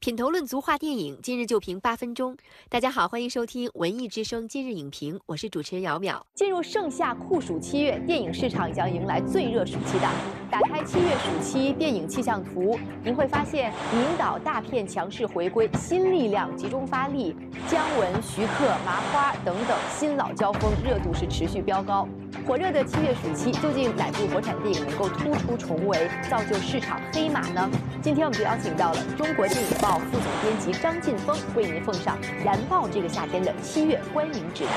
品头论足话电影，今日就评八分钟。大家好，欢迎收听文艺之声今日影评，我是主持人姚淼。进入盛夏酷暑七月，电影市场将迎来最热暑期档。打开七月暑期电影气象图，您会发现名导大片强势回归，新力量集中发力，姜文、徐克、麻花等等新老交锋，热度是持续飙高。火热的七月暑期，究竟哪部国产电影能够突出重围，造就市场黑马呢？今天我们就邀请到了中国电影报副总编辑张劲峰，为您奉上燃爆这个夏天的七月观影指南。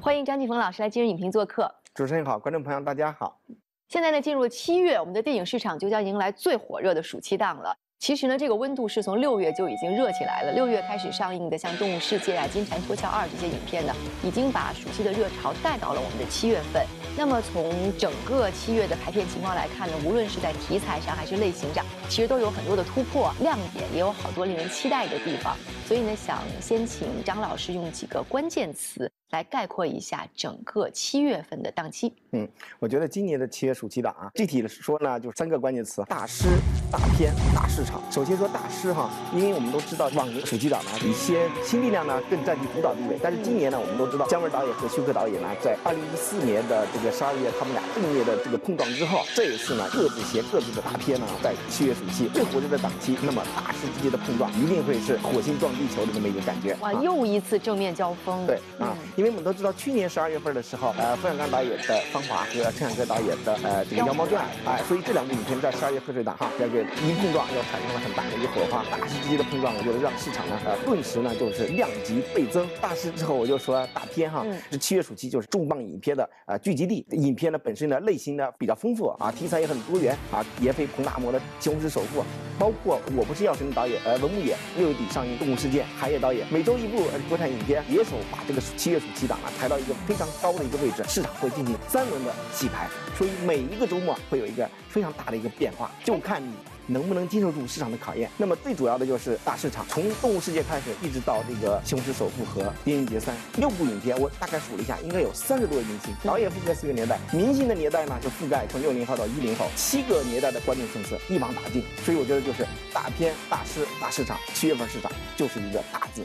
欢迎张劲峰老师来今日影评做客。主持人好，观众朋友大家好。现在呢，进入七月，我们的电影市场就将迎来最火热的暑期档了。其实呢，这个温度是从六月就已经热起来了。六月开始上映的像《动物世界》啊、《金蝉脱壳二》这些影片呢，已经把暑期的热潮带到了我们的七月份。那么从整个七月的排片情况来看呢，无论是在题材上还是类型上，其实都有很多的突破亮点，也有好多令人期待的地方。所以呢，想先请张老师用几个关键词。来概括一下整个七月份的档期。嗯，我觉得今年的七月暑期档啊，具体的说呢，就是三个关键词：大师、大片、大市场。首先说大师哈，因为我们都知道往年暑期档呢，一些新力量呢更占据主导地位。但是今年呢，我们都知道姜文导演和徐克导演呢，在二零一四年的这个十二月，他们俩正面的这个碰撞之后，这一次呢，各自携各自的大片呢，在七月暑期最火热的档期，那么大师之间的碰撞一定会是火星撞地球的这么一个感觉。哇，又一次正面交锋。对啊。因为我们都知道，去年十二月份的时候，呃，冯小刚导演的《芳华》和陈凯歌导演的呃这个《妖猫传》，哎，所以这两部影片在十二月贺岁档哈，这个一碰撞又产生了很大的一个火花，大师之间的碰撞，我觉得让市场呢，呃，顿时呢就是量级倍增。大师之后，我就说大片哈，这七月暑期就是重磅影片的呃聚集地。影片呢本身呢类型呢比较丰富啊，题材也很多元啊，也非彭大魔的《西红柿首富》，包括我不是药神的导演呃文牧野六月底上映《动物世界》，海野导演每周一部国产影片，联手把这个七月暑。期档啊，抬到一个非常高的一个位置，市场会进行三轮的洗牌，所以每一个周末会有一个非常大的一个变化，就看你能不能经受住市场的考验。那么最主要的就是大市场，从动物世界开始，一直到这个西红柿首富和狄仁杰三六部影片，我大概数了一下，应该有三十多位明星，导演覆盖四个年代，明星的年代呢就覆盖从六零后到一零后七个年代的观众层次一网打尽。所以我觉得就是大片、大师、大市场，七月份市场就是一个大字。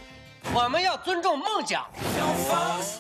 我们要尊重梦想。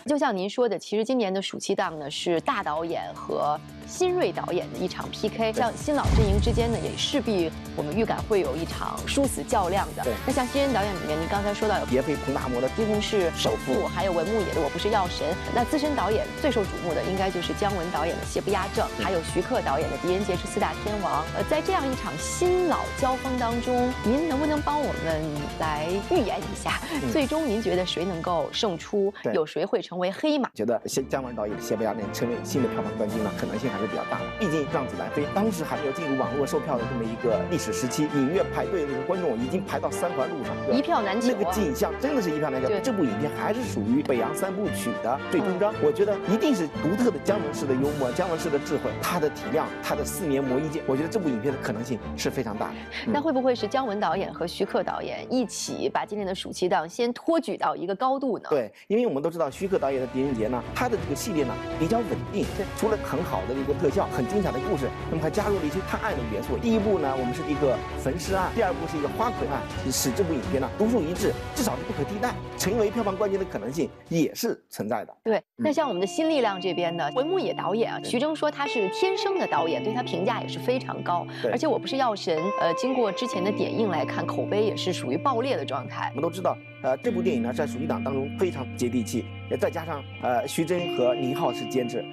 就像您说的，其实今年的暑期档呢是大导演和。新锐导演的一场 PK，像新老阵营之间呢，也势必我们预感会有一场殊死较量的。对，那像新人导演里面，您刚才说到有别被彭大魔的《西红柿首富》，还有文牧野的《我不是药神》。那资深导演最受瞩目的，应该就是姜文导演的《邪不压正》，还有徐克导演的《狄仁杰是四大天王》。呃，在这样一场新老交锋当中，您能不能帮我们来预言一下，最终您觉得谁能够胜出？有谁会成为黑马？觉得姜姜文导演的《邪不压正》成为新的票房冠军呢？可能性还是比较大的。毕竟《让子弹飞》当时还没有进入网络售票的这么一个历史时期，影院排队的观众已经排到三环路上，一票难求。那个景象真的是一票难求。这部影片还是属于北洋三部曲的最终章，我觉得一定是独特的姜文式的幽默，姜文式的智慧，他的体量，他的四年磨一剑，我觉得这部影片的可能性是非常大的。那会不会是姜文导演和徐克导演一起把今年的暑期档先托举到一个高度呢？对，因为我们都知道徐克导演的《狄仁杰》呢，他的这个系列呢比较稳定，对，除了很好的一个特效。很精彩的故事，那么还加入了一些探案的元素。第一部呢，我们是一个焚尸案；第二部是一个花魁案，使这部影片呢独树一帜，至少是不可替代，成为票房冠军的可能性也是存在的。对，那像我们的新力量这边呢，文牧野导演啊，徐峥说他是天生的导演，对他评价也是非常高。而且我不是药神，呃，经过之前的点映来看，口碑也是属于爆裂的状态。我们都知道，呃，这部电影呢在暑期档当中非常接地气，也再加上呃徐峥和宁浩是监制。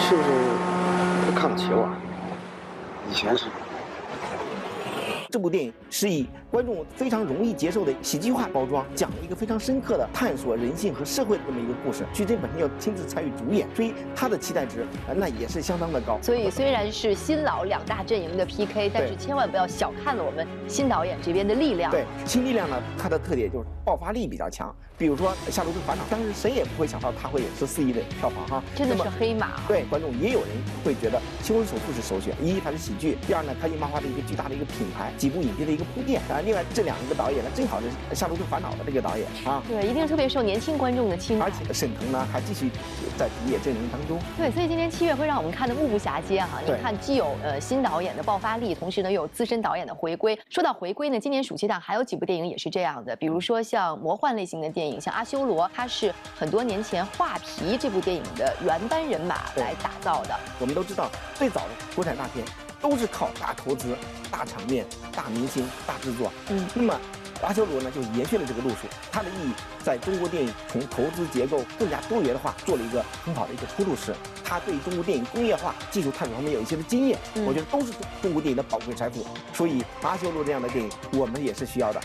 是不是看不起我？以前是。这部电影是以观众非常容易接受的喜剧化包装，讲了一个非常深刻的探索人性和社会的这么一个故事。徐峥本身要亲自参与主演，所以他的期待值那也是相当的高。所以虽然是新老两大阵营的 PK，但是千万不要小看了我们新导演这边的力量。对，新力量呢，它的特点就是爆发力比较强。比如说《夏洛特烦恼》，当时谁也不会想到它会有十四亿的票房哈，真的是黑马。对，观众也有人会觉得《西红柿首富》是首选，一它是喜剧，第二呢，它以漫画的一个巨大的一个品牌，几部影片的一个铺垫啊。另外这两个导演呢，正好是《夏洛特烦恼》的这个导演啊。对，一定特别受年轻观众的青睐。而且沈腾呢还继续在主演阵容当中。对，所以今年七月会让我们看的目不暇接哈。你看，既有呃新导演的爆发力，同时呢又有资深导演的回归。说到回归呢，今年暑期档还有几部电影也是这样的，比如说像魔幻类型的电影，像《阿修罗》，它是很多年前《画皮》这部电影的原班人马来打造的。我们都知道，最早的国产大片都是靠大投资、大场面、大明星、大制作。嗯，那么。阿修罗呢，就延续了这个路数，它的意义在中国电影从投资结构更加多元化做了一个很好的一个铺路石。它对中国电影工业化、技术探索方面有一些的经验，我觉得都是中国电影的宝贵财富。所以阿修罗这样的电影，我们也是需要的。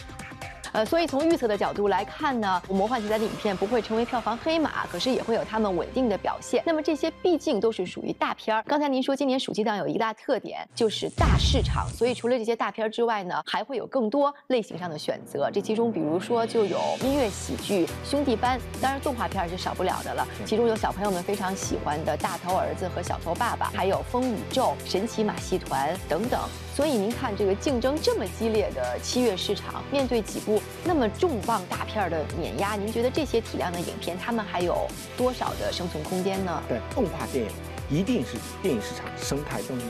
呃，所以从预测的角度来看呢，魔幻题材的影片不会成为票房黑马，可是也会有他们稳定的表现。那么这些毕竟都是属于大片儿。刚才您说今年暑期档有一大特点就是大市场，所以除了这些大片儿之外呢，还会有更多类型上的选择。这其中比如说就有音乐喜剧《兄弟班》，当然动画片是少不了的了。其中有小朋友们非常喜欢的《大头儿子和小头爸爸》，还有《风宇宙》《神奇马戏团》等等。所以您看这个竞争这么激烈的七月市场，面对几部。那么重磅大片的碾压，您觉得这些体量的影片，他们还有多少的生存空间呢？对，动画电影一定是电影市场生态当中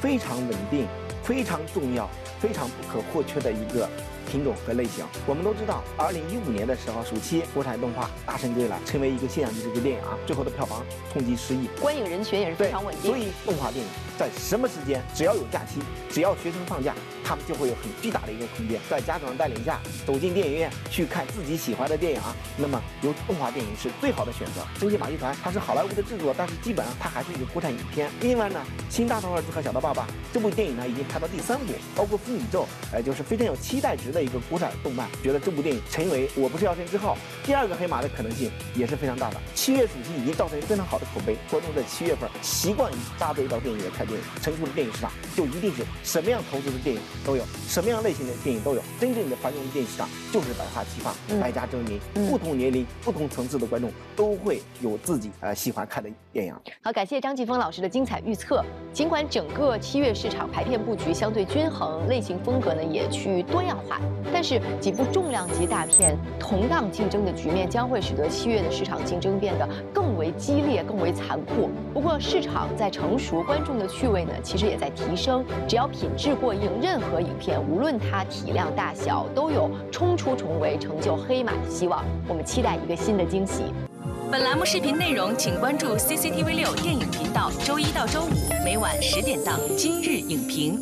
非常稳定、非常重要、非常不可或缺的一个。品种和类型，我们都知道，二零一五年的时候，暑期国产动画大圣归来，成为一个现象级这个电影啊，最后的票房冲击十亿，观影人群也是非常稳定。所以动画电影在什么时间，只要有假期，只要学生放假，他们就会有很巨大的一个空间，在家长的带领下走进电影院去看自己喜欢的电影啊。那么，有动画电影是最好的选择。神奇马戏团它是好莱坞的制作，但是基本上它还是一个国产影片。另外呢，新大头儿子和小头爸爸这部电影呢已经拍到第三部，包括风宇宙，哎，就是非常有期待值的。一个国产动漫，觉得这部电影成为《我不是药神》之后第二个黑马的可能性也是非常大的。七月暑期已经造成非常好的口碑，观众在七月份习惯于扎堆到电影院看电影，成熟的电影市场就一定是什么样投资的电影都有，什么样类型的电影都有。真正的繁荣的电影市场就是百花齐放，百家争鸣，不同年龄、不同层次的观众都会有自己呃喜欢看的电影。好，感谢张继峰老师的精彩预测。尽管整个七月市场排片布局相对均衡，类型风格呢也趋于多样化。但是几部重量级大片同档竞争的局面，将会使得七月的市场竞争变得更为激烈、更为残酷。不过市场在成熟，观众的趣味呢，其实也在提升。只要品质过硬，任何影片无论它体量大小，都有冲出重围、成就黑马的希望。我们期待一个新的惊喜。本栏目视频内容，请关注 CCTV 六电影频道，周一到周五每晚十点档《今日影评》。